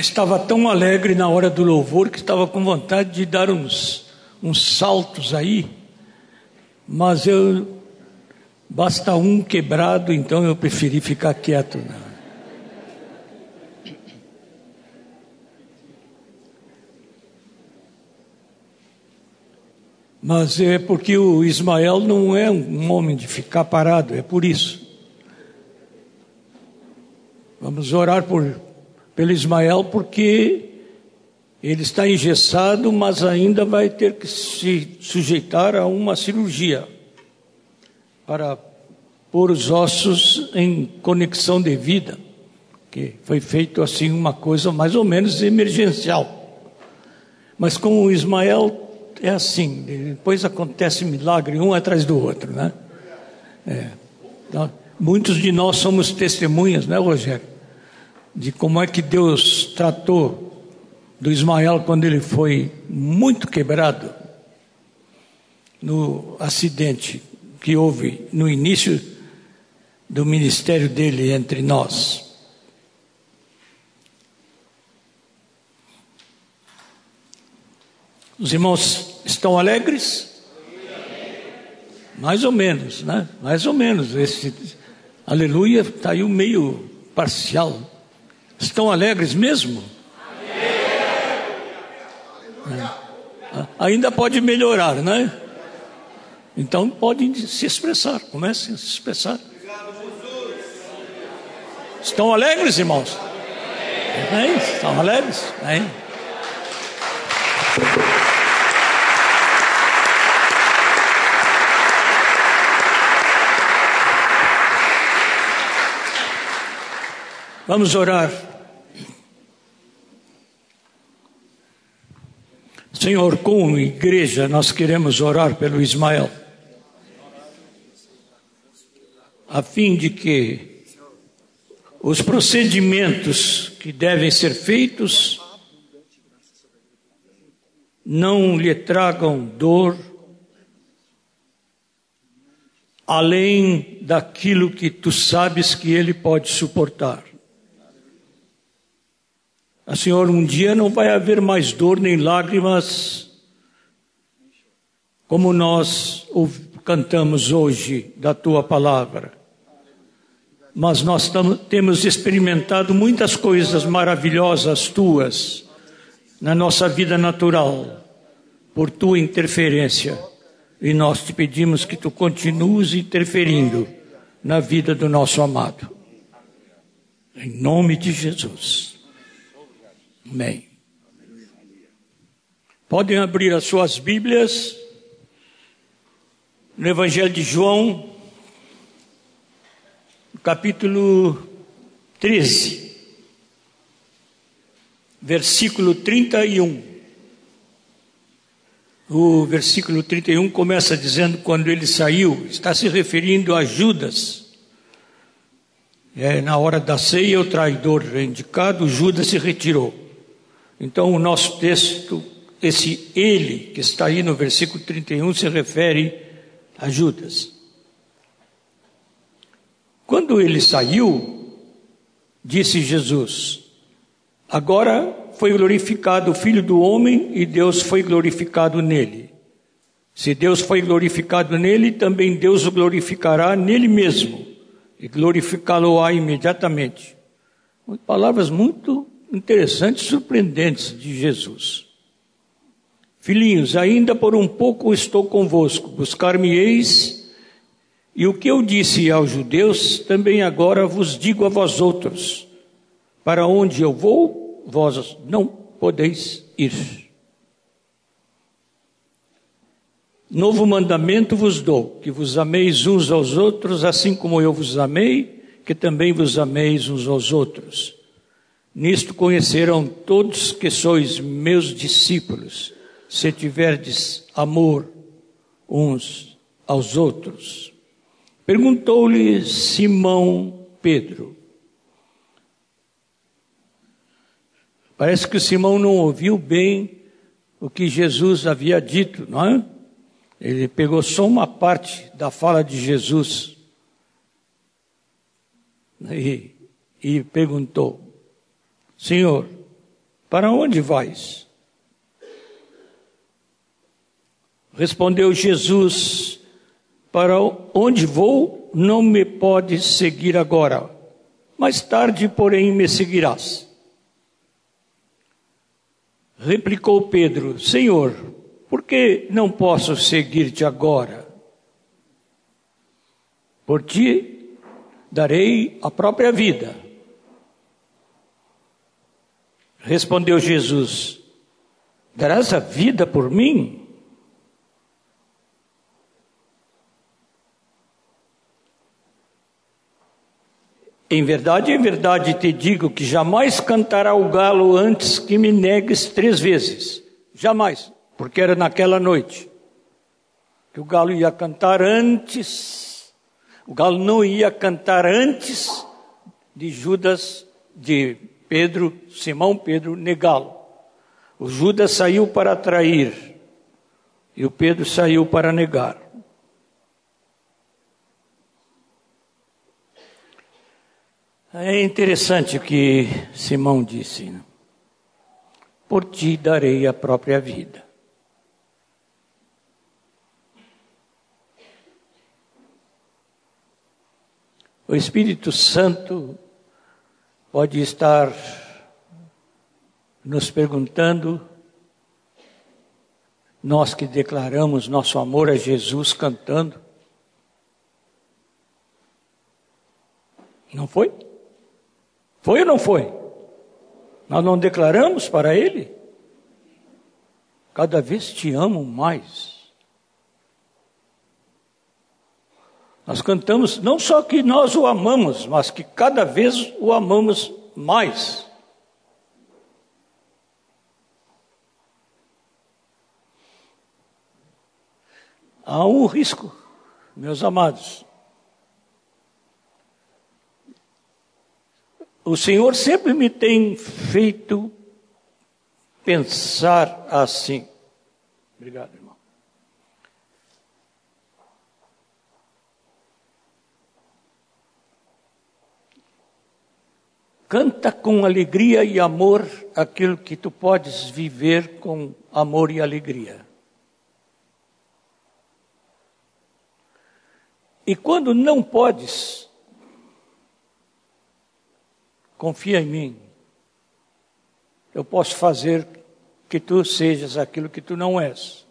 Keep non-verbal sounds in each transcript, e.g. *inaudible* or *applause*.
estava tão alegre na hora do louvor que estava com vontade de dar uns, uns saltos aí, mas eu basta um quebrado, então eu preferi ficar quieto. Né? Mas é porque o Ismael não é um homem de ficar parado, é por isso. Vamos orar por, pelo Ismael, porque ele está engessado, mas ainda vai ter que se sujeitar a uma cirurgia para pôr os ossos em conexão de vida, que foi feito assim uma coisa mais ou menos emergencial. Mas com o Ismael é assim, depois acontece milagre um atrás do outro, né? É. Então, muitos de nós somos testemunhas, né, Rogério? De como é que Deus tratou do Ismael quando ele foi muito quebrado no acidente que houve no início do ministério dele entre nós. Os irmãos estão alegres? Mais ou menos, né? Mais ou menos. Esse aleluia está aí meio parcial. Estão alegres mesmo? É. Ainda pode melhorar, né? Então podem se expressar, comecem a se expressar. Estão alegres, irmãos? É, estão alegres? É. Vamos orar. Senhor, como igreja, nós queremos orar pelo Ismael. a fim de que os procedimentos que devem ser feitos não lhe tragam dor além daquilo que tu sabes que ele pode suportar. A Senhor, um dia não vai haver mais dor nem lágrimas como nós cantamos hoje da tua palavra mas nós temos experimentado muitas coisas maravilhosas tuas na nossa vida natural, por tua interferência. E nós te pedimos que tu continues interferindo na vida do nosso amado. Em nome de Jesus. Amém. Podem abrir as suas Bíblias no Evangelho de João, capítulo 13, versículo 31. O versículo 31 começa dizendo: quando ele saiu, está se referindo a Judas. É, na hora da ceia, o traidor reindicado, Judas se retirou. Então, o nosso texto, esse ele que está aí no versículo 31, se refere a Judas. Quando ele saiu, disse Jesus: Agora foi glorificado o Filho do Homem e Deus foi glorificado nele. Se Deus foi glorificado nele, também Deus o glorificará nele mesmo e glorificá-lo-á imediatamente. Palavras muito interessantes, surpreendentes de Jesus. Filhinhos, ainda por um pouco estou convosco, buscar-me-eis e o que eu disse aos judeus, também agora vos digo a vós outros: para onde eu vou, vós não podeis ir. Novo mandamento vos dou: que vos ameis uns aos outros, assim como eu vos amei, que também vos ameis uns aos outros. Nisto conhecerão todos que sois meus discípulos, se tiverdes amor uns aos outros. Perguntou-lhe Simão Pedro. Parece que Simão não ouviu bem o que Jesus havia dito, não é? Ele pegou só uma parte da fala de Jesus e, e perguntou: Senhor, Para onde vais? Respondeu Jesus: Para onde vou, não me podes seguir agora. Mais tarde, porém, me seguirás. Replicou Pedro: Senhor, por que não posso seguir-te agora? Por ti darei a própria vida. Respondeu Jesus: Darás a vida por mim? Em verdade, em verdade te digo que jamais cantará o galo antes que me negues três vezes. Jamais, porque era naquela noite que o galo ia cantar antes. O galo não ia cantar antes de Judas, de Pedro, Simão Pedro, negá-lo. O Judas saiu para trair e o Pedro saiu para negar. É interessante o que Simão disse. Né? Por ti darei a própria vida. O Espírito Santo pode estar nos perguntando, nós que declaramos nosso amor a Jesus cantando, não foi? Foi ou não foi? Nós não declaramos para Ele? Cada vez te amo mais. Nós cantamos não só que nós o amamos, mas que cada vez o amamos mais. Há um risco, meus amados. O Senhor sempre me tem feito pensar assim. Obrigado, irmão. Canta com alegria e amor aquilo que tu podes viver com amor e alegria. E quando não podes, confia em mim. Eu posso fazer que tu sejas aquilo que tu não és.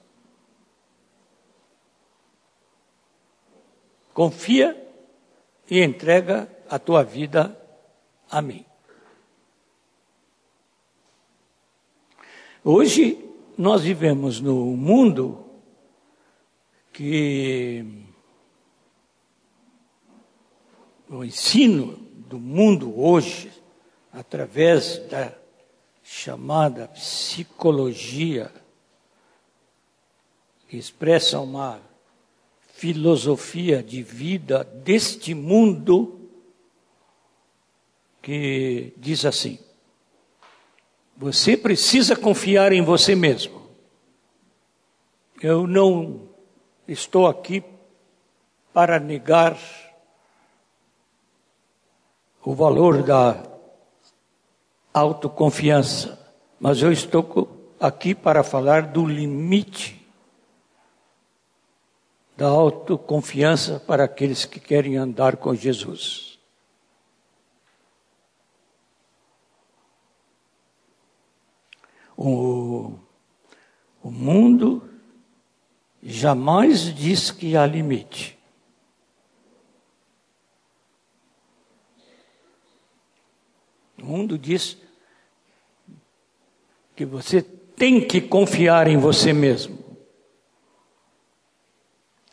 Confia e entrega a tua vida a mim. Hoje nós vivemos no mundo que o ensino do mundo hoje através da chamada psicologia, que expressa uma filosofia de vida deste mundo, que diz assim: você precisa confiar em você mesmo. Eu não estou aqui para negar o valor da autoconfiança, mas eu estou aqui para falar do limite da autoconfiança para aqueles que querem andar com Jesus. O, o mundo jamais diz que há limite. O mundo diz que você tem que confiar em você mesmo.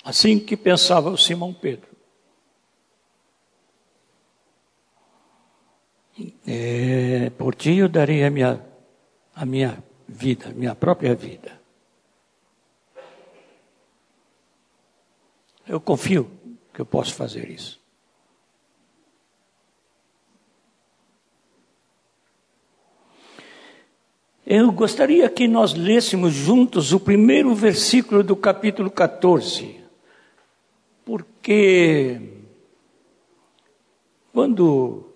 Assim que pensava o Simão Pedro. É, por ti eu darei a minha, a minha vida, minha própria vida. Eu confio que eu posso fazer isso. Eu gostaria que nós lêssemos juntos o primeiro versículo do capítulo 14, porque quando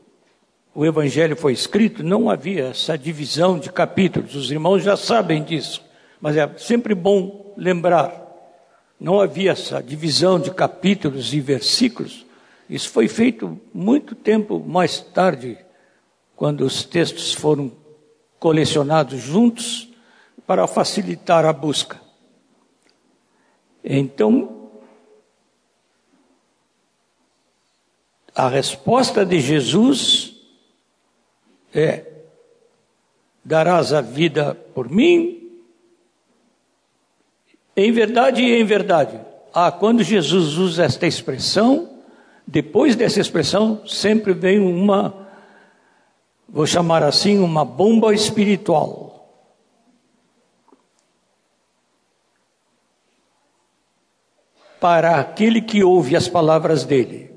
o Evangelho foi escrito, não havia essa divisão de capítulos. Os irmãos já sabem disso, mas é sempre bom lembrar. Não havia essa divisão de capítulos e versículos. Isso foi feito muito tempo mais tarde, quando os textos foram colecionados juntos para facilitar a busca. Então, a resposta de Jesus é: darás a vida por mim? Em verdade e em verdade. Ah, quando Jesus usa esta expressão, depois dessa expressão sempre vem uma, vou chamar assim, uma bomba espiritual. Para aquele que ouve as palavras dele.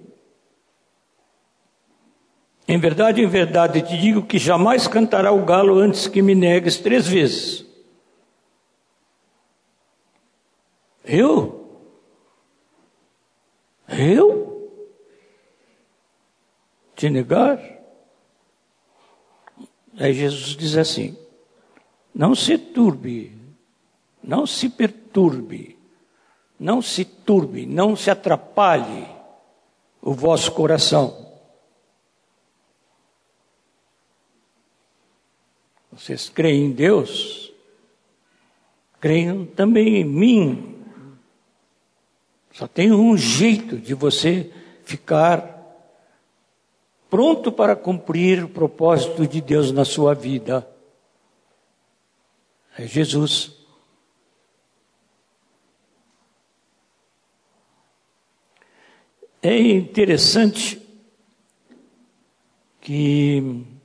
Em verdade, em verdade, te digo que jamais cantará o galo antes que me negues três vezes. Eu? Eu? Te negar? Aí Jesus diz assim: não se turbe, não se perturbe, não se turbe, não se atrapalhe o vosso coração. Vocês creem em Deus? Creiam também em mim. Só tem um jeito de você ficar pronto para cumprir o propósito de Deus na sua vida. É Jesus. É interessante que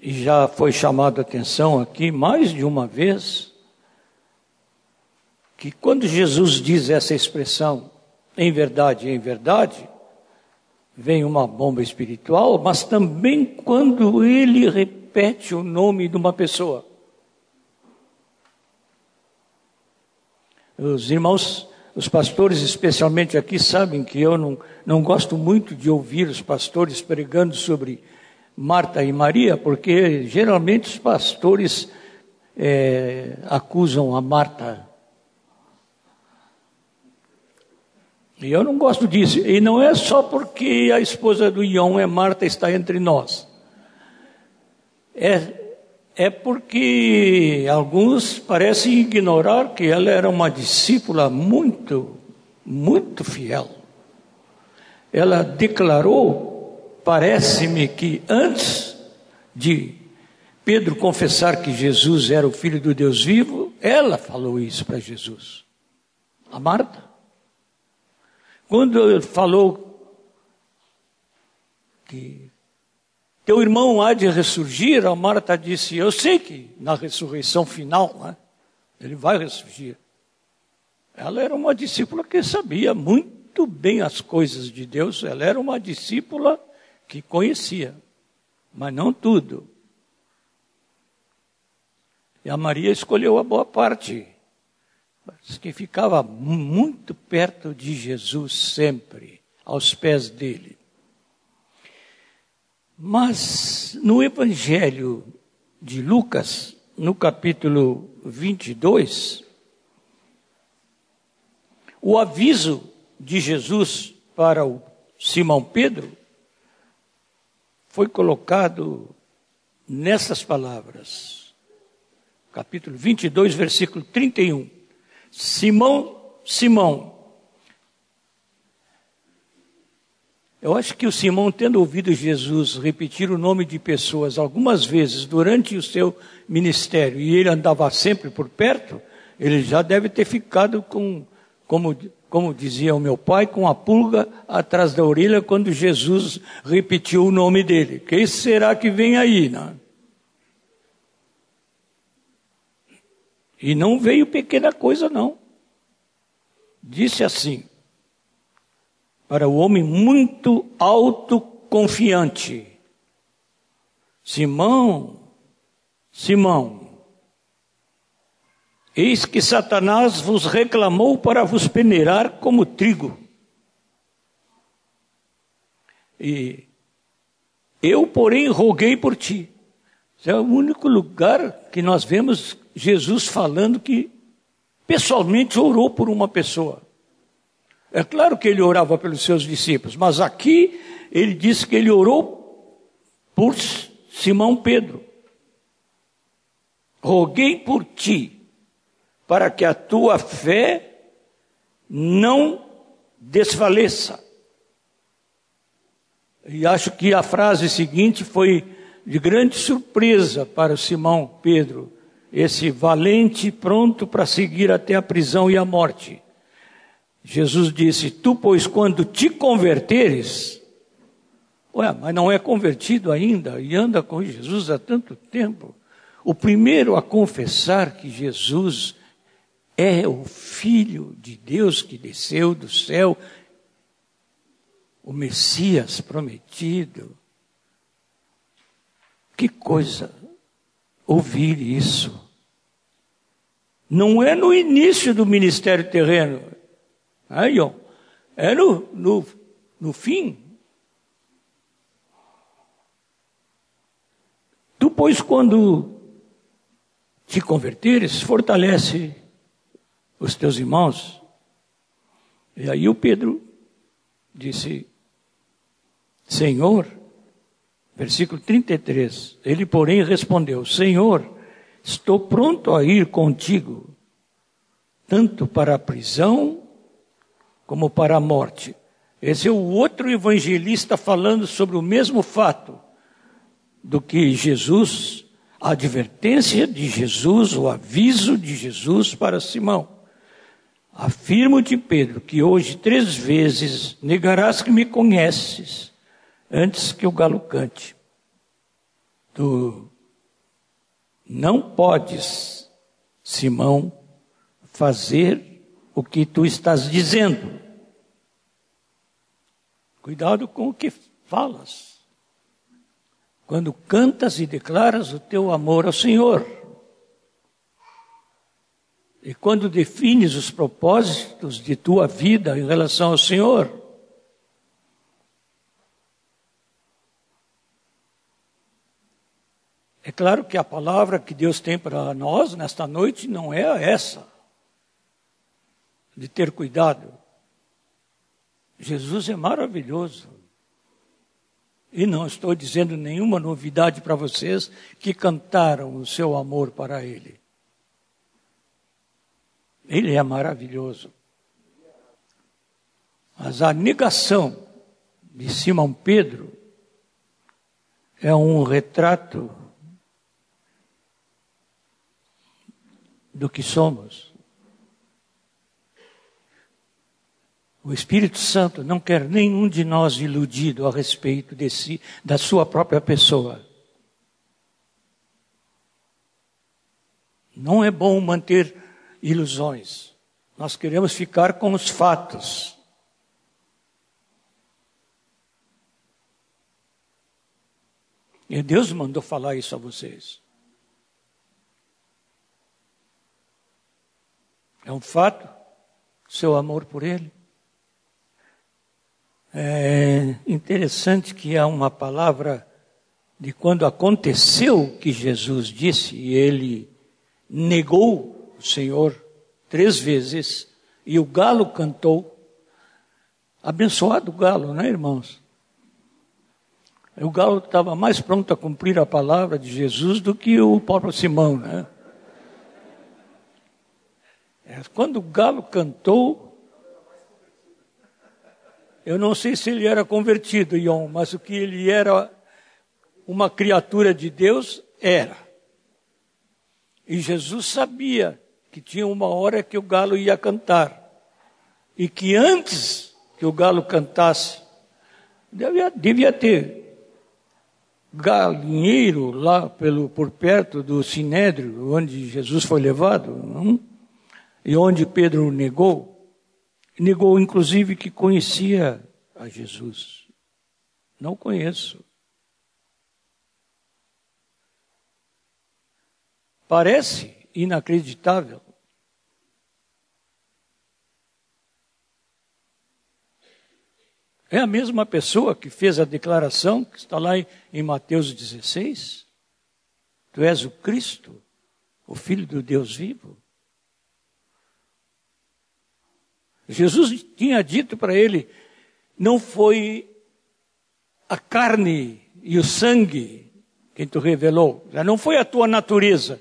e já foi chamado a atenção aqui mais de uma vez, que quando Jesus diz essa expressão, em verdade, em verdade, vem uma bomba espiritual, mas também quando ele repete o nome de uma pessoa. Os irmãos, os pastores, especialmente aqui, sabem que eu não, não gosto muito de ouvir os pastores pregando sobre Marta e Maria, porque geralmente os pastores é, acusam a Marta. E eu não gosto disso. E não é só porque a esposa do Ion é Marta está entre nós. É, é porque alguns parecem ignorar que ela era uma discípula muito, muito fiel. Ela declarou Parece-me que antes de Pedro confessar que Jesus era o filho do Deus vivo, ela falou isso para Jesus. A Marta. Quando falou que teu irmão há de ressurgir, a Marta disse: Eu sei que na ressurreição final né, ele vai ressurgir. Ela era uma discípula que sabia muito bem as coisas de Deus, ela era uma discípula que conhecia, mas não tudo. E a Maria escolheu a boa parte, que ficava muito perto de Jesus sempre, aos pés dele. Mas no Evangelho de Lucas, no capítulo 22, o aviso de Jesus para o Simão Pedro foi colocado nessas palavras. Capítulo 22, versículo 31. Simão, Simão. Eu acho que o Simão, tendo ouvido Jesus repetir o nome de pessoas algumas vezes durante o seu ministério, e ele andava sempre por perto, ele já deve ter ficado com, como como dizia o meu pai, com a pulga atrás da orelha quando Jesus repetiu o nome dele. Quem será que vem aí? Né? E não veio pequena coisa, não. Disse assim, para o homem muito autoconfiante: Simão, Simão, Eis que Satanás vos reclamou para vos peneirar como trigo. E Eu, porém, roguei por ti. Esse é o único lugar que nós vemos Jesus falando que pessoalmente orou por uma pessoa. É claro que ele orava pelos seus discípulos, mas aqui ele disse que ele orou por Simão Pedro. Roguei por ti, para que a tua fé não desfaleça. E acho que a frase seguinte foi de grande surpresa para Simão Pedro, esse valente pronto para seguir até a prisão e a morte. Jesus disse: Tu, pois, quando te converteres, ué, mas não é convertido ainda e anda com Jesus há tanto tempo. O primeiro a confessar que Jesus é o Filho de Deus que desceu do céu o Messias prometido. Que coisa ouvir isso. Não é no início do ministério terreno, aí, ó, é no, no, no fim. Tu, pois, quando te converteres, fortalece os teus irmãos. E aí o Pedro disse: Senhor, versículo 33, ele, porém, respondeu: Senhor, estou pronto a ir contigo, tanto para a prisão como para a morte. Esse é o outro evangelista falando sobre o mesmo fato do que Jesus, a advertência de Jesus, o aviso de Jesus para Simão. Afirmo-te, Pedro, que hoje três vezes negarás que me conheces antes que o galo cante. Tu não podes, Simão, fazer o que tu estás dizendo. Cuidado com o que falas. Quando cantas e declaras o teu amor ao Senhor. E quando defines os propósitos de tua vida em relação ao Senhor. É claro que a palavra que Deus tem para nós nesta noite não é essa, de ter cuidado. Jesus é maravilhoso. E não estou dizendo nenhuma novidade para vocês que cantaram o seu amor para Ele. Ele é maravilhoso. Mas a negação de Simão Pedro é um retrato do que somos. O Espírito Santo não quer nenhum de nós iludido a respeito de si, da sua própria pessoa. Não é bom manter ilusões. Nós queremos ficar com os fatos. E Deus mandou falar isso a vocês. É um fato, seu amor por Ele. É interessante que há uma palavra de quando aconteceu o que Jesus disse e ele negou o Senhor três vezes e o galo cantou. Abençoado o galo, né, irmãos? O galo estava mais pronto a cumprir a palavra de Jesus do que o próprio Simão, né? É, quando o galo cantou, eu não sei se ele era convertido, Ion, mas o que ele era uma criatura de Deus, era. E Jesus sabia que tinha uma hora que o galo ia cantar. E que antes que o galo cantasse, devia, devia ter galinheiro lá pelo, por perto do sinédrio, onde Jesus foi levado. Não? E onde Pedro negou, negou inclusive que conhecia a Jesus. Não conheço. Parece inacreditável. É a mesma pessoa que fez a declaração que está lá em Mateus 16. Tu és o Cristo, o Filho do Deus vivo. Jesus tinha dito para ele: não foi a carne e o sangue quem tu revelou, já não foi a tua natureza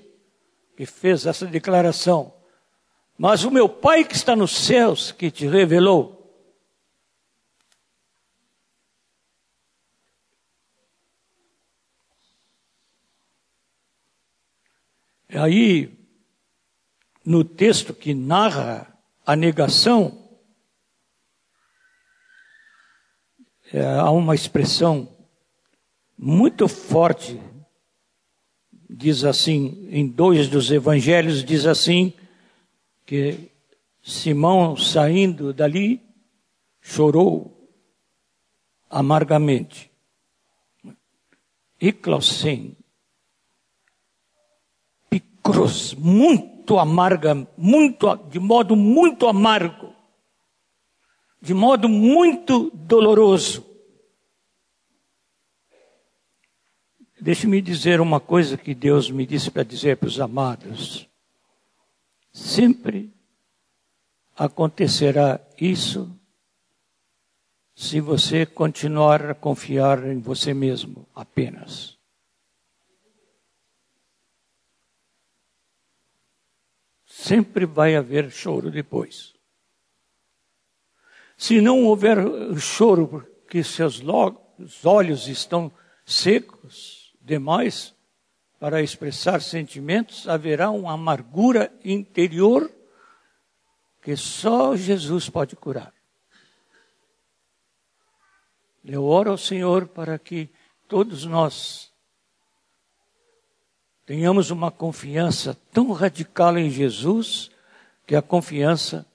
que fez essa declaração, mas o meu Pai que está nos céus que te revelou. Aí, no texto que narra a negação, é, há uma expressão muito forte, diz assim, em dois dos evangelhos, diz assim, que Simão saindo dali chorou amargamente. E Clausen, picros, muito amarga, muito, de modo muito amargo, de modo muito doloroso. Deixe-me dizer uma coisa que Deus me disse para dizer para os amados. Sempre acontecerá isso se você continuar a confiar em você mesmo apenas. Sempre vai haver choro depois. Se não houver choro porque seus olhos estão secos demais para expressar sentimentos, haverá uma amargura interior que só Jesus pode curar. Eu oro ao Senhor para que todos nós tenhamos uma confiança tão radical em Jesus que a confiança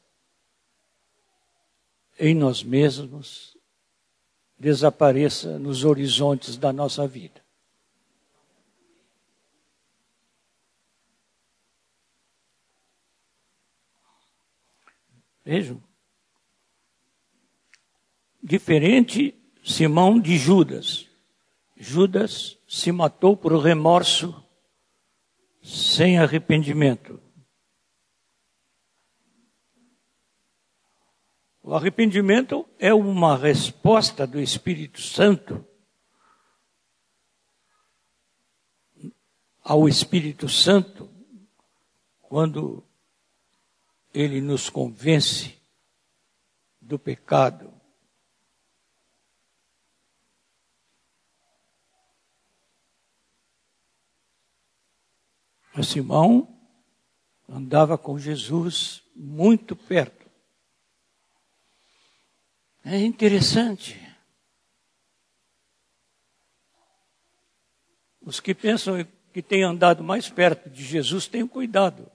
em nós mesmos desapareça nos horizontes da nossa vida. Vejam. Diferente Simão de Judas. Judas se matou por remorso sem arrependimento. O arrependimento é uma resposta do Espírito Santo ao Espírito Santo quando ele nos convence do pecado. Simão andava com Jesus muito perto. É interessante. Os que pensam que têm andado mais perto de Jesus, tenham cuidado.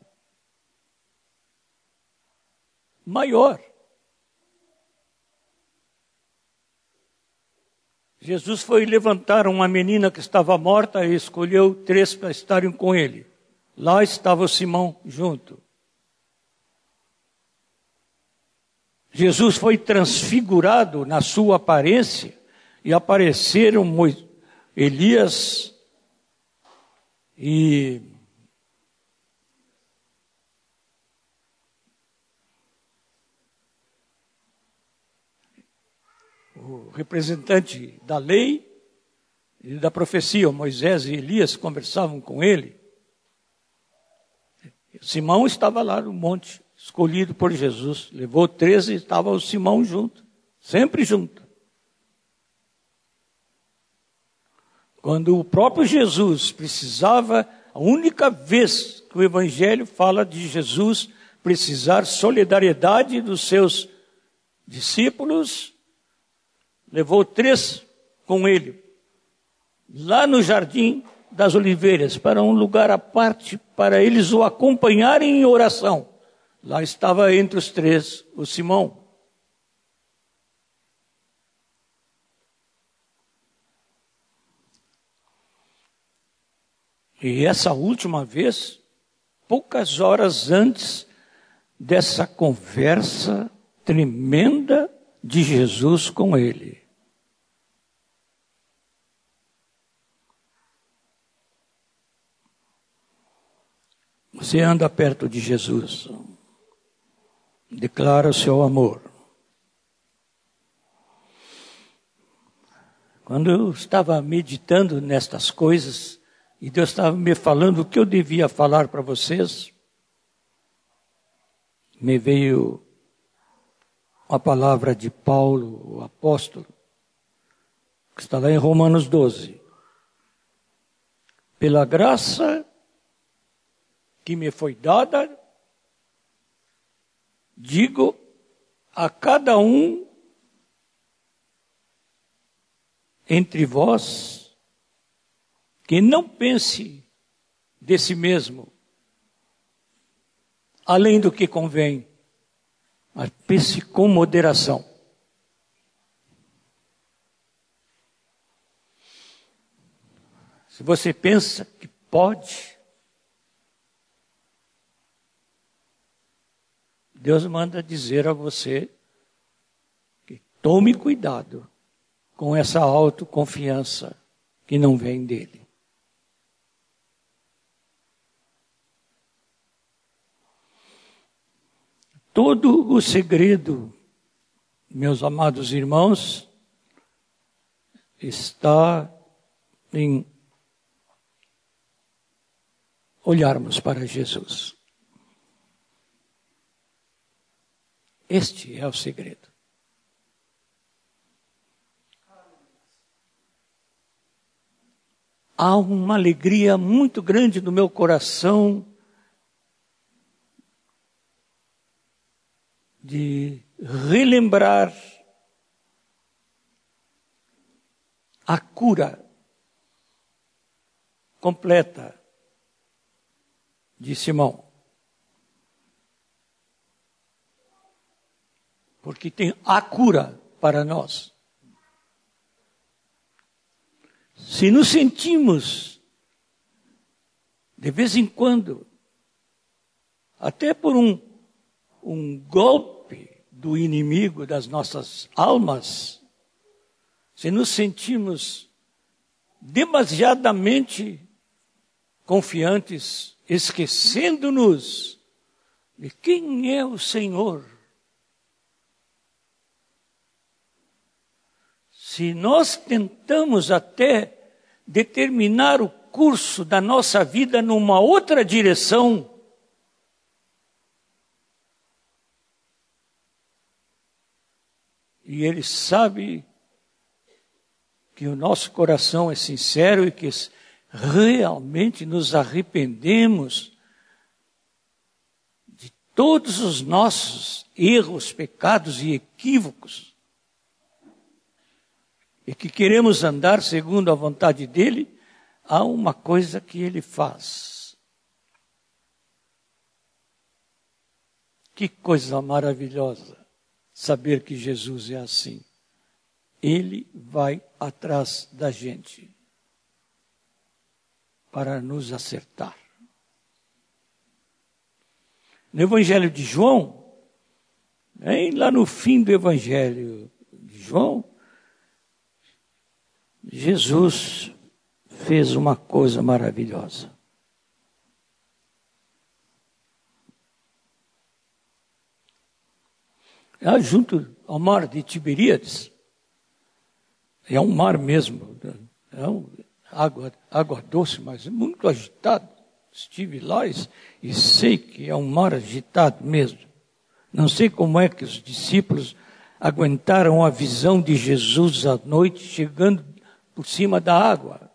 Maior. Jesus foi levantar uma menina que estava morta e escolheu três para estarem com ele. Lá estava Simão junto. Jesus foi transfigurado na sua aparência e apareceram Elias e representante da lei e da profecia, Moisés e Elias conversavam com ele. Simão estava lá no monte escolhido por Jesus. Levou 13 e estava o Simão junto, sempre junto. Quando o próprio Jesus precisava, a única vez que o Evangelho fala de Jesus precisar solidariedade dos seus discípulos, levou três com ele, lá no jardim das oliveiras, para um lugar à parte, para eles o acompanharem em oração. Lá estava entre os três o Simão. E essa última vez, poucas horas antes dessa conversa tremenda de Jesus com ele. Você anda perto de Jesus, declara o seu amor. Quando eu estava meditando nestas coisas, e Deus estava me falando o que eu devia falar para vocês, me veio a palavra de Paulo, o apóstolo, que está lá em Romanos 12. Pela graça que me foi dada, digo a cada um entre vós que não pense de si mesmo além do que convém, mas pense com moderação. Se você pensa que pode, Deus manda dizer a você que tome cuidado com essa autoconfiança que não vem dele. Todo o segredo, meus amados irmãos, está em olharmos para Jesus. Este é o segredo. Há uma alegria muito grande no meu coração de relembrar a cura completa de Simão. Porque tem a cura para nós. Se nos sentimos, de vez em quando, até por um, um golpe, do inimigo das nossas almas, se nos sentimos demasiadamente confiantes, esquecendo-nos de quem é o Senhor. Se nós tentamos até determinar o curso da nossa vida numa outra direção, e Ele sabe que o nosso coração é sincero e que realmente nos arrependemos de todos os nossos erros, pecados e equívocos e que queremos andar segundo a vontade dele, há uma coisa que ele faz. Que coisa maravilhosa saber que Jesus é assim. Ele vai atrás da gente para nos acertar. No Evangelho de João, lá no fim do Evangelho de João, Jesus fez uma coisa maravilhosa. Junto ao mar de Tiberíades. É um mar mesmo, é um, água, água doce, mas muito agitado. Estive lá e, e sei que é um mar agitado mesmo. Não sei como é que os discípulos aguentaram a visão de Jesus à noite chegando por cima da água,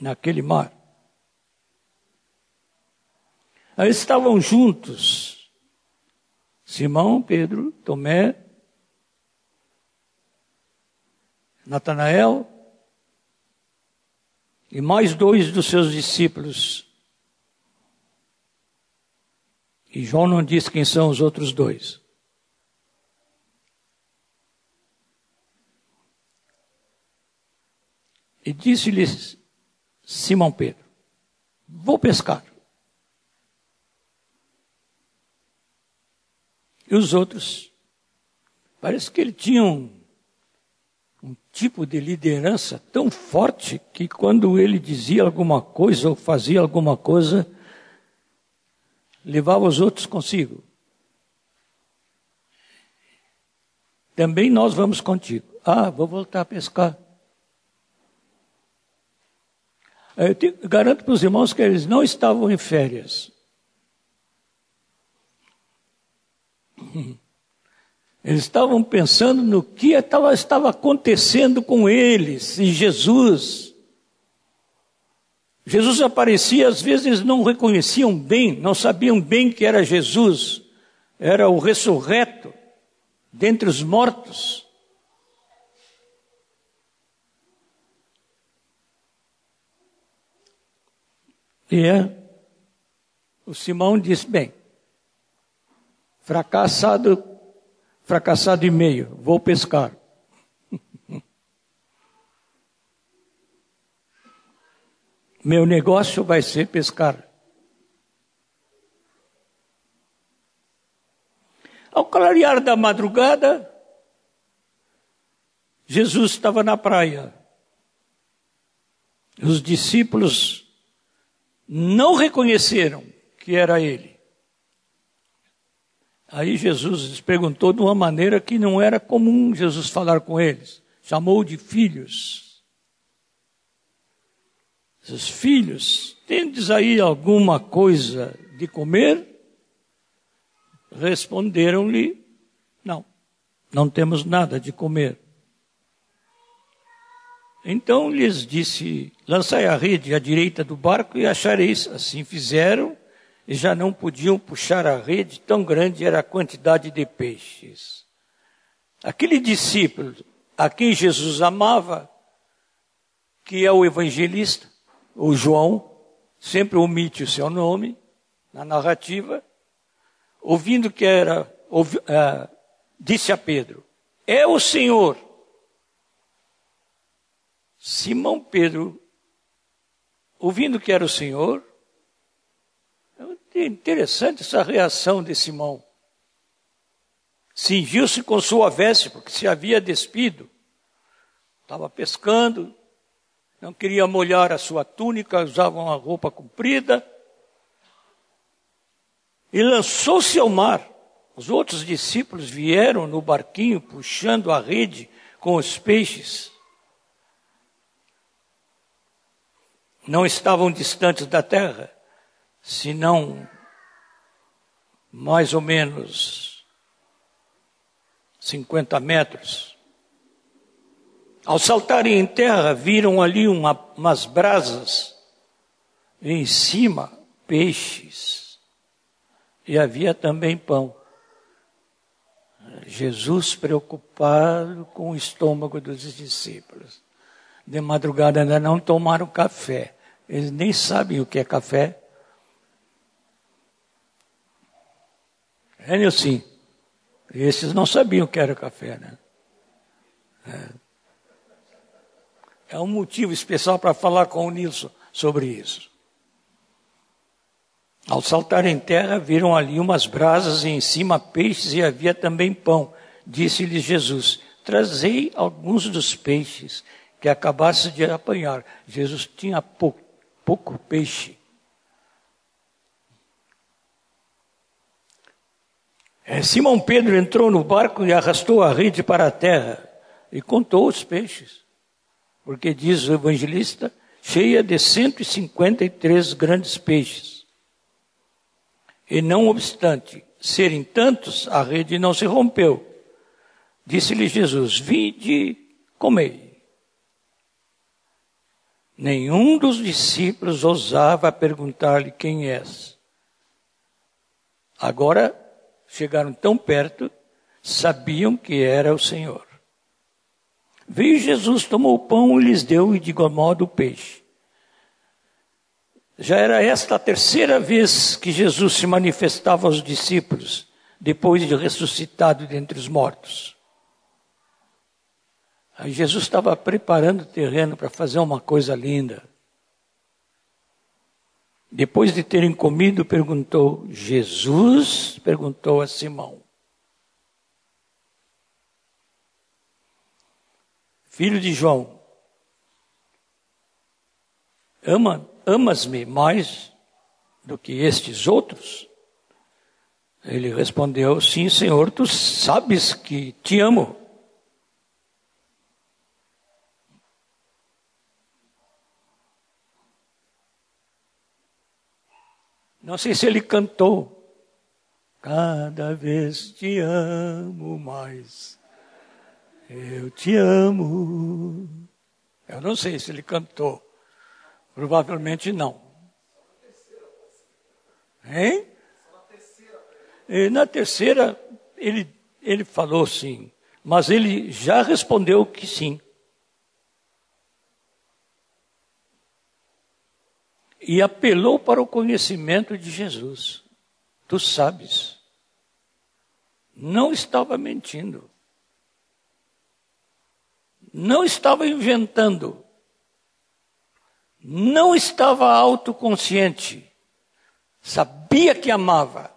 naquele mar. Eles estavam juntos, Simão, Pedro, Tomé, Natanael e mais dois dos seus discípulos. E João não diz quem são os outros dois. E disse-lhes Simão Pedro: Vou pescar. E os outros Parece que ele tinha um, um tipo de liderança tão forte que quando ele dizia alguma coisa ou fazia alguma coisa, levava os outros consigo. Também nós vamos contigo. Ah, vou voltar a pescar. Eu te, garanto para os irmãos que eles não estavam em férias. Eles estavam pensando no que estava, acontecendo com eles, em Jesus. Jesus aparecia, às vezes não reconheciam bem, não sabiam bem que era Jesus, era o ressurreto dentre os mortos. E é, o Simão disse: bem, fracassado, fracassado e meio, vou pescar. *laughs* Meu negócio vai ser pescar. Ao clarear da madrugada, Jesus estava na praia. Os discípulos não reconheceram que era ele. Aí Jesus lhes perguntou de uma maneira que não era comum Jesus falar com eles. Chamou de filhos. Os filhos, tendes aí alguma coisa de comer? Responderam-lhe: Não, não temos nada de comer. Então lhes disse: Lançai a rede à direita do barco e achareis. Assim fizeram e já não podiam puxar a rede, tão grande era a quantidade de peixes. Aquele discípulo a quem Jesus amava, que é o evangelista, o João, sempre omite o seu nome na narrativa, ouvindo que era, ouvi, uh, disse a Pedro: É o Senhor. Simão Pedro, ouvindo que era o Senhor, é interessante essa reação de Simão. Cingiu-se com sua veste, porque se havia despido. Estava pescando, não queria molhar a sua túnica, usava uma roupa comprida e lançou-se ao mar. Os outros discípulos vieram no barquinho puxando a rede com os peixes. Não estavam distantes da terra, senão mais ou menos 50 metros. Ao saltarem em terra, viram ali uma, umas brasas, e em cima peixes e havia também pão. Jesus preocupado com o estômago dos discípulos. De madrugada ainda não tomaram café. Eles nem sabem o que é café. É, Nilson? Esses não sabiam que era café, né? É, é um motivo especial para falar com o Nilson sobre isso. Ao saltar em terra, viram ali umas brasas e em cima peixes e havia também pão. Disse-lhes Jesus: Trazei alguns dos peixes que acabasse de apanhar. Jesus tinha pouco, pouco peixe. Simão Pedro entrou no barco e arrastou a rede para a terra e contou os peixes. Porque diz o evangelista, cheia de 153 grandes peixes. E não obstante serem tantos, a rede não se rompeu. Disse-lhe Jesus: Vinde, comei. Nenhum dos discípulos ousava perguntar-lhe quem és. Agora chegaram tão perto, sabiam que era o Senhor. Veio Jesus, tomou o pão e lhes deu, e de igual modo o peixe. Já era esta a terceira vez que Jesus se manifestava aos discípulos, depois de ressuscitado dentre os mortos. Aí Jesus estava preparando o terreno para fazer uma coisa linda. Depois de terem comido, perguntou Jesus, perguntou a Simão: Filho de João, ama, amas-me mais do que estes outros? Ele respondeu: Sim, Senhor, tu sabes que te amo. Não sei se ele cantou. Cada vez te amo mais. Eu te amo. Eu não sei se ele cantou. Provavelmente não. Hein? E na terceira, ele, ele falou sim, mas ele já respondeu que sim. E apelou para o conhecimento de Jesus. Tu sabes. Não estava mentindo. Não estava inventando. Não estava autoconsciente. Sabia que amava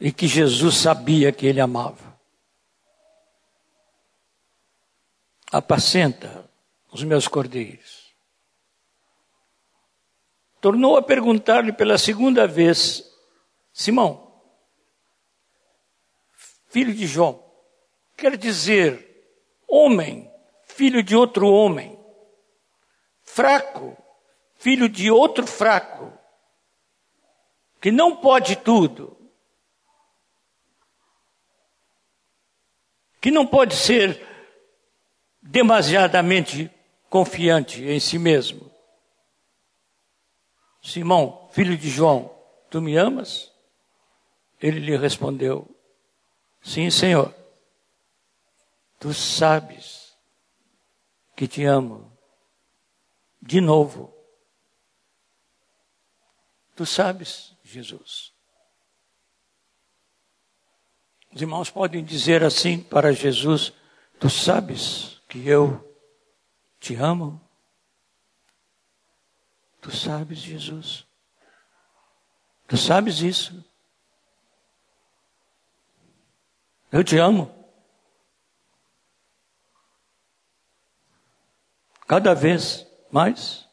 e que Jesus sabia que ele amava. Apacenta os meus cordeiros. Tornou a perguntar-lhe pela segunda vez: Simão, filho de João, quer dizer, homem, filho de outro homem, fraco, filho de outro fraco, que não pode tudo, que não pode ser demasiadamente confiante em si mesmo. Simão, filho de João, tu me amas? Ele lhe respondeu: Sim, Senhor. Tu sabes que te amo. De novo. Tu sabes, Jesus. Os irmãos podem dizer assim para Jesus: Tu sabes que eu te amo? Tu sabes, Jesus? Tu sabes isso? Eu te amo. Cada vez mais.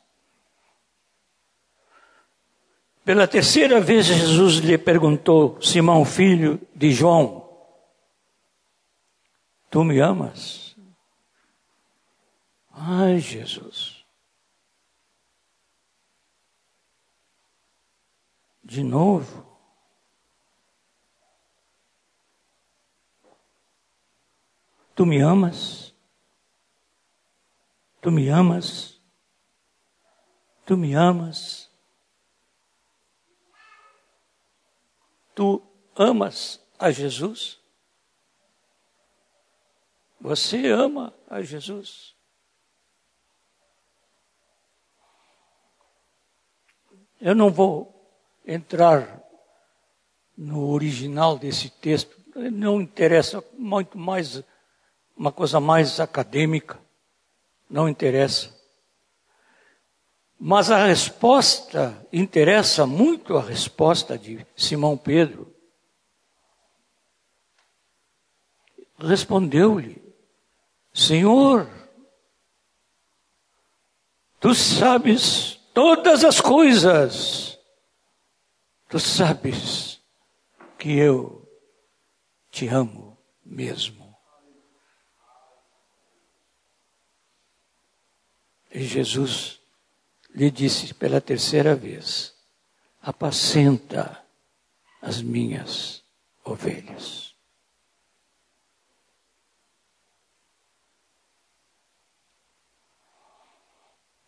Pela terceira vez, Jesus lhe perguntou: Simão, filho de João, Tu me amas? Ai, Jesus. De novo. Tu me amas? Tu me amas? Tu me amas? Tu amas a Jesus? Você ama a Jesus? Eu não vou entrar no original desse texto, não interessa muito mais, uma coisa mais acadêmica, não interessa. Mas a resposta, interessa muito a resposta de Simão Pedro. Respondeu-lhe: Senhor, tu sabes todas as coisas, tu sabes que eu te amo mesmo. E Jesus lhe disse pela terceira vez: apacenta as minhas ovelhas.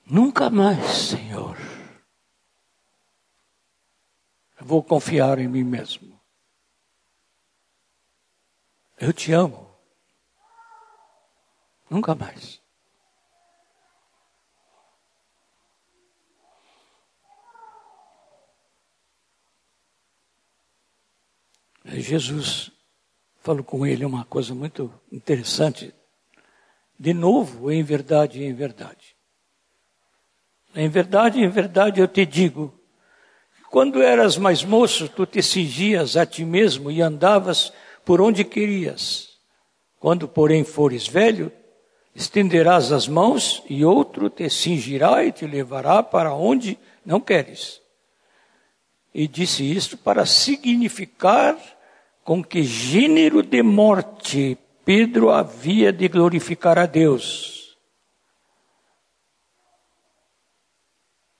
Nunca mais, Senhor. Vou confiar em mim mesmo. Eu te amo. Nunca mais. Jesus falou com ele uma coisa muito interessante. De novo, em verdade, em verdade. Em verdade, em verdade eu te digo, quando eras mais moço, tu te cingias a ti mesmo e andavas por onde querias. Quando, porém, fores velho, estenderás as mãos e outro te cingirá e te levará para onde não queres. E disse isto para significar com que gênero de morte Pedro havia de glorificar a Deus.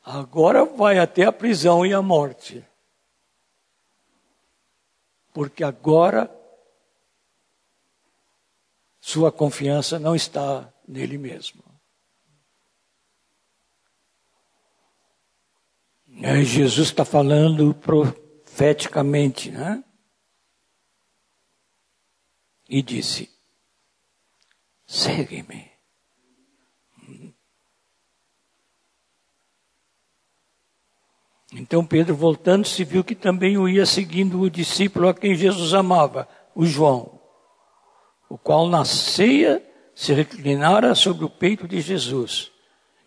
Agora vai até a prisão e a morte. Porque agora sua confiança não está nele mesmo. Aí Jesus está falando profeticamente, né? E disse: Segue-me. Então Pedro, voltando-se, viu que também o ia seguindo o discípulo a quem Jesus amava, o João, o qual na ceia se reclinara sobre o peito de Jesus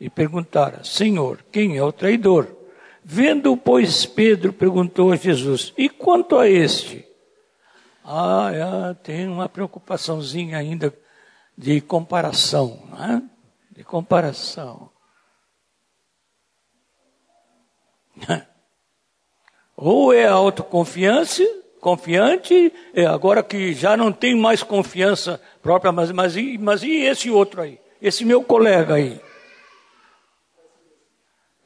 e perguntara: Senhor, quem é o traidor? Vendo, pois, Pedro perguntou a Jesus: E quanto a este? Ah, é, tem uma preocupaçãozinha ainda de comparação, né? de comparação. *laughs* Ou é autoconfiança, confiante, é agora que já não tem mais confiança própria, mas, mas, mas e esse outro aí? Esse meu colega aí?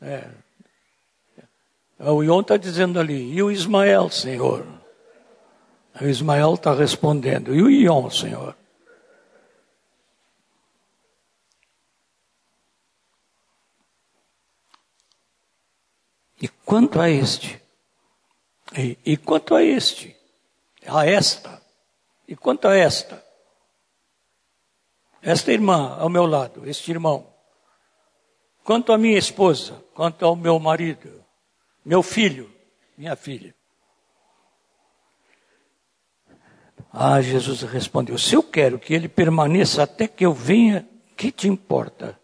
É. O Ion está dizendo ali, e o Ismael, Senhor? O Ismael está respondendo, e o Ion, Senhor? E quanto a este? E, e quanto a este? A esta? E quanto a esta? Esta irmã ao meu lado, este irmão. Quanto a minha esposa, quanto ao meu marido, meu filho, minha filha. Ah, Jesus respondeu: Se eu quero que ele permaneça até que eu venha, que te importa?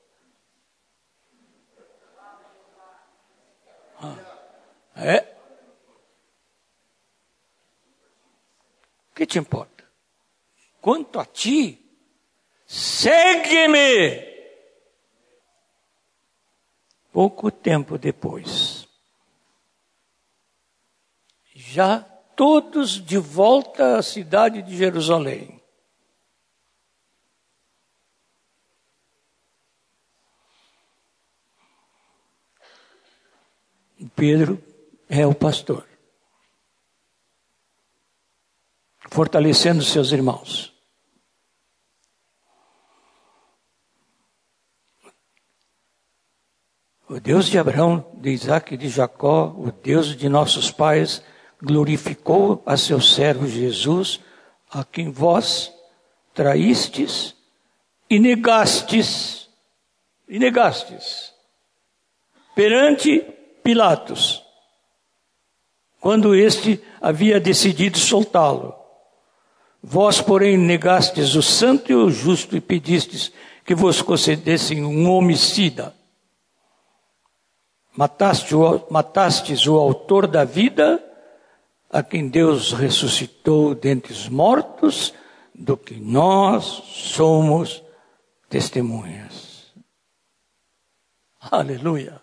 É? que te importa? Quanto a ti, segue-me. Pouco tempo depois, já todos de volta à cidade de Jerusalém. Pedro é o pastor, fortalecendo seus irmãos. O Deus de Abraão, de Isaac e de Jacó, o Deus de nossos pais, glorificou a seu servo Jesus, a quem vós traístes e negastes, e negastes, perante Pilatos, quando este havia decidido soltá-lo. Vós, porém, negastes o santo e o justo e pedistes que vos concedessem um homicida. O, matastes o autor da vida, a quem Deus ressuscitou dentre os mortos, do que nós somos testemunhas. Aleluia.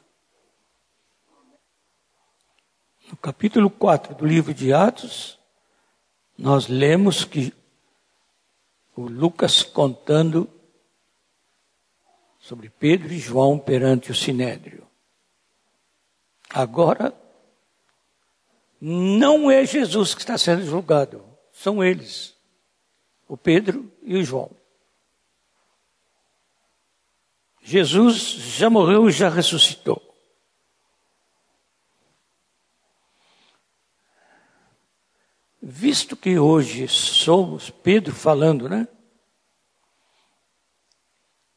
No capítulo 4 do livro de Atos, nós lemos que o Lucas contando sobre Pedro e João perante o Sinédrio. Agora, não é Jesus que está sendo julgado, são eles, o Pedro e o João. Jesus já morreu e já ressuscitou. Visto que hoje somos, Pedro falando, né?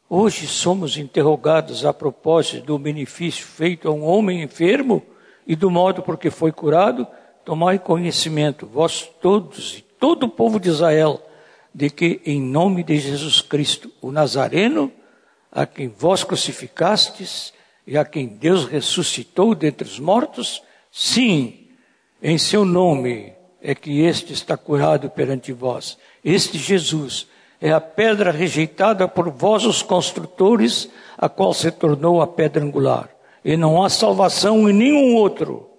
Hoje somos interrogados a propósito do benefício feito a um homem enfermo e do modo por que foi curado, tomai conhecimento, vós todos e todo o povo de Israel, de que em nome de Jesus Cristo, o Nazareno, a quem vós crucificastes e a quem Deus ressuscitou dentre os mortos, sim, em seu nome é que este está curado perante vós. Este Jesus é a pedra rejeitada por vós, os construtores, a qual se tornou a pedra angular. E não há salvação em nenhum outro,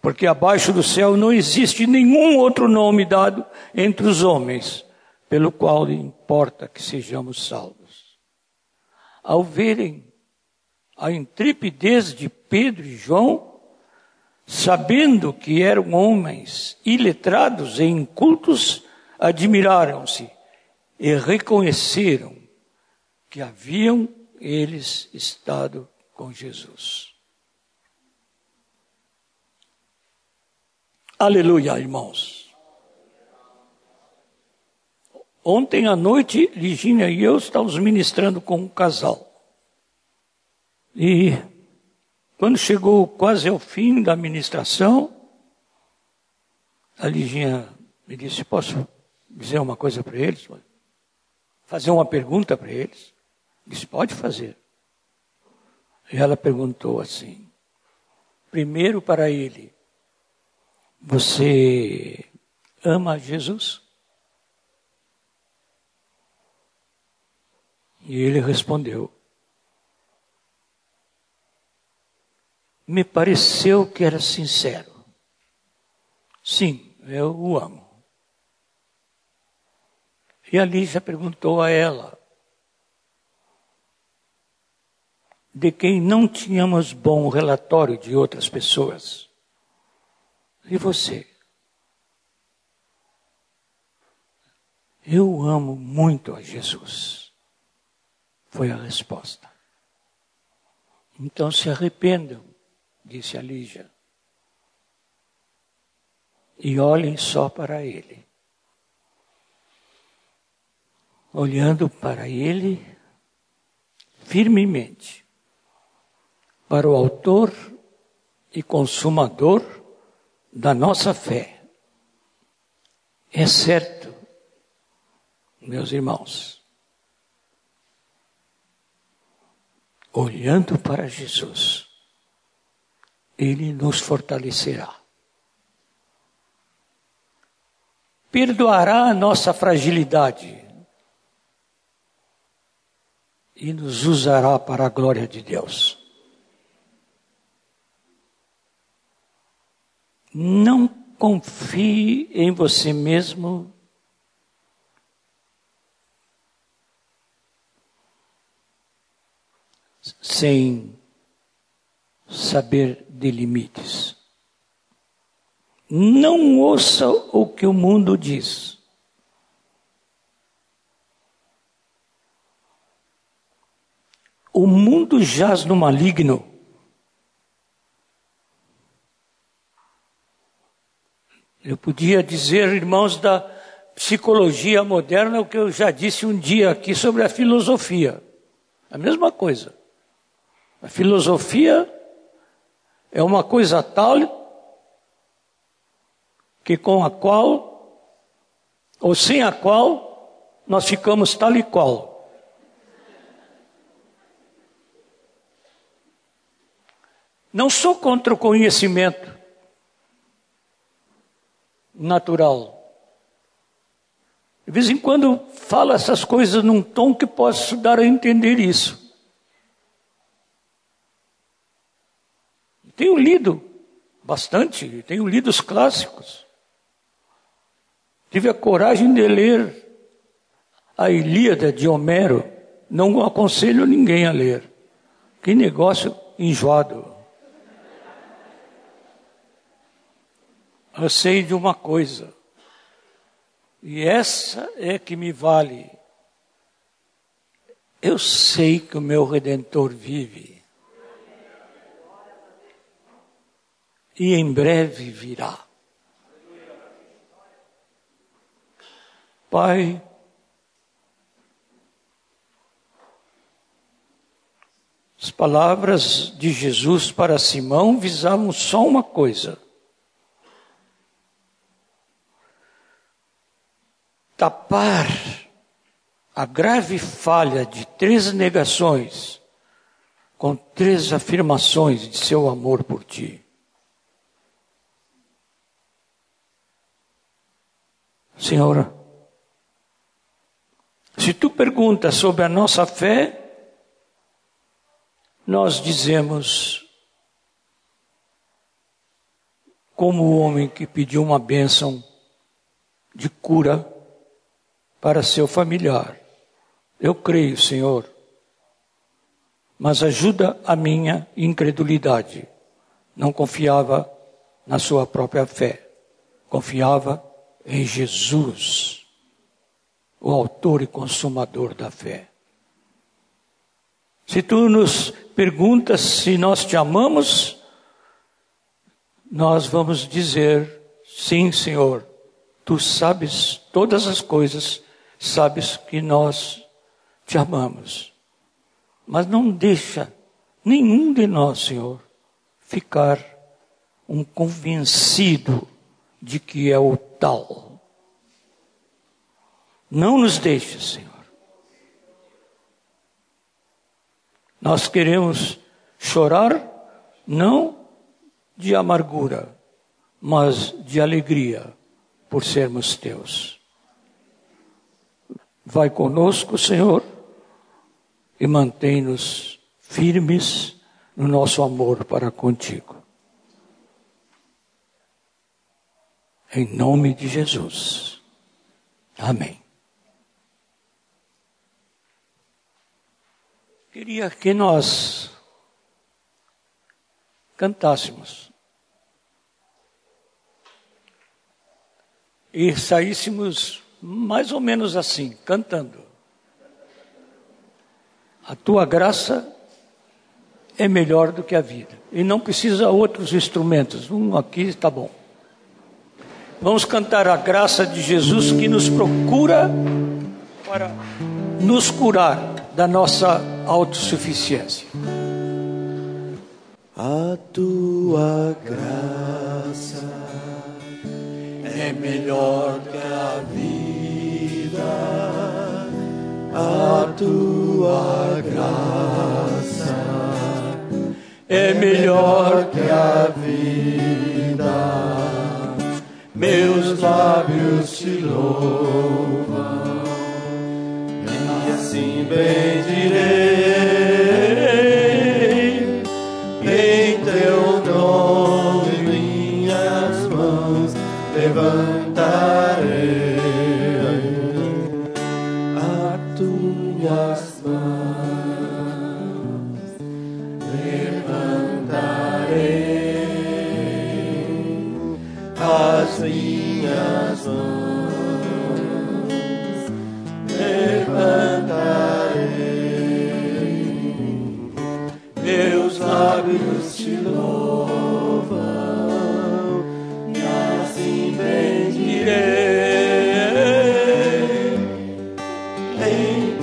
porque abaixo do céu não existe nenhum outro nome dado entre os homens, pelo qual importa que sejamos salvos. Ao verem a intrepidez de Pedro e João, sabendo que eram homens iletrados e incultos, admiraram-se e reconheceram que haviam eles estado com Jesus. Aleluia, irmãos. Ontem à noite, Ligínia e eu estávamos ministrando com um casal. E quando chegou quase ao fim da ministração, a Liginha me disse: Posso dizer uma coisa para eles? Fazer uma pergunta para eles? Disse: Pode fazer. E ela perguntou assim: Primeiro para ele, você ama Jesus? E ele respondeu: me pareceu que era sincero. Sim, eu o amo. E a Lígia perguntou a ela, de quem não tínhamos bom relatório de outras pessoas. E você? Eu amo muito a Jesus. Foi a resposta. Então se arrependam disse a Lígia. E olhem só para ele. Olhando para ele firmemente, para o Autor e Consumador da nossa fé. É certo, meus irmãos, olhando para Jesus, ele nos fortalecerá. Perdoará a nossa fragilidade e nos usará para a glória de Deus. Não confie em você mesmo. Sem saber de limites. Não ouça o que o mundo diz. O mundo jaz no maligno. Eu podia dizer, irmãos da psicologia moderna, o que eu já disse um dia aqui sobre a filosofia. A mesma coisa. A filosofia é uma coisa tal que com a qual, ou sem a qual, nós ficamos tal e qual. Não sou contra o conhecimento natural. De vez em quando falo essas coisas num tom que posso dar a entender isso. Tenho lido bastante, tenho lido os clássicos. Tive a coragem de ler a Ilíada de Homero. Não aconselho ninguém a ler. Que negócio enjoado. Eu sei de uma coisa, e essa é que me vale. Eu sei que o meu redentor vive. E em breve virá. Pai, as palavras de Jesus para Simão visavam só uma coisa: tapar a grave falha de três negações com três afirmações de seu amor por ti. Senhor, Se tu perguntas sobre a nossa fé, nós dizemos, como o homem que pediu uma bênção de cura para seu familiar. Eu creio, Senhor, mas ajuda a minha incredulidade. Não confiava na sua própria fé, confiava em Jesus, o autor e consumador da fé. Se tu nos perguntas se nós te amamos, nós vamos dizer: sim, Senhor, tu sabes todas as coisas, sabes que nós te amamos. Mas não deixa nenhum de nós, Senhor, ficar um convencido de que é o Não nos deixe, Senhor. Nós queremos chorar não de amargura, mas de alegria por sermos teus. Vai conosco, Senhor, e mantém-nos firmes no nosso amor para contigo. Em nome de Jesus. Amém. Queria que nós cantássemos e saíssemos mais ou menos assim, cantando. A tua graça é melhor do que a vida. E não precisa outros instrumentos. Um aqui está bom. Vamos cantar a graça de Jesus que nos procura para nos curar da nossa autossuficiência. A tua graça é melhor que a vida a tua graça é melhor que a vida. Meus lábios te louvam. E assim bendirei que,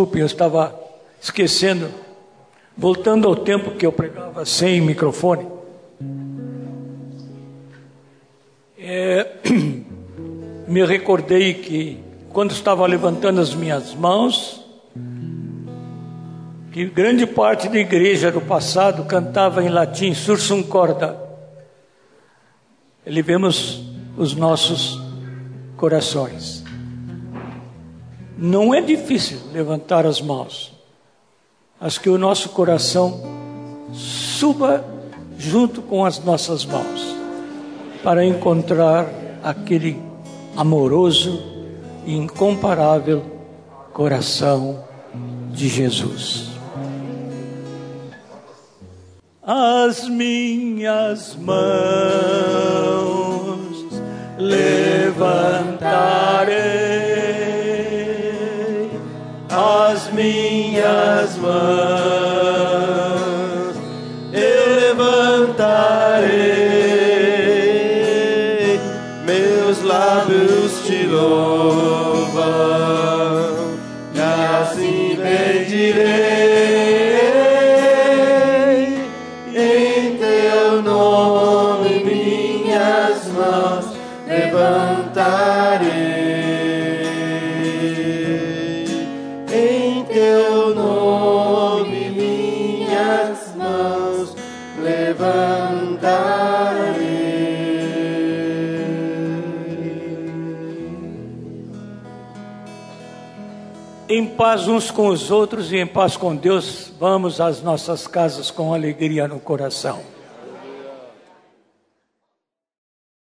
desculpem, eu estava esquecendo. Voltando ao tempo que eu pregava sem microfone. É, *clears throat* me recordei que quando estava levantando as minhas mãos, que grande parte da igreja do passado cantava em latim sursum corda. Elevemos os nossos corações. Não é difícil levantar as mãos. Acho que o nosso coração suba junto com as nossas mãos para encontrar aquele amoroso e incomparável coração de Jesus. As minhas mãos levantarei, minhas paz uns com os outros e em paz com Deus, vamos às nossas casas com alegria no coração.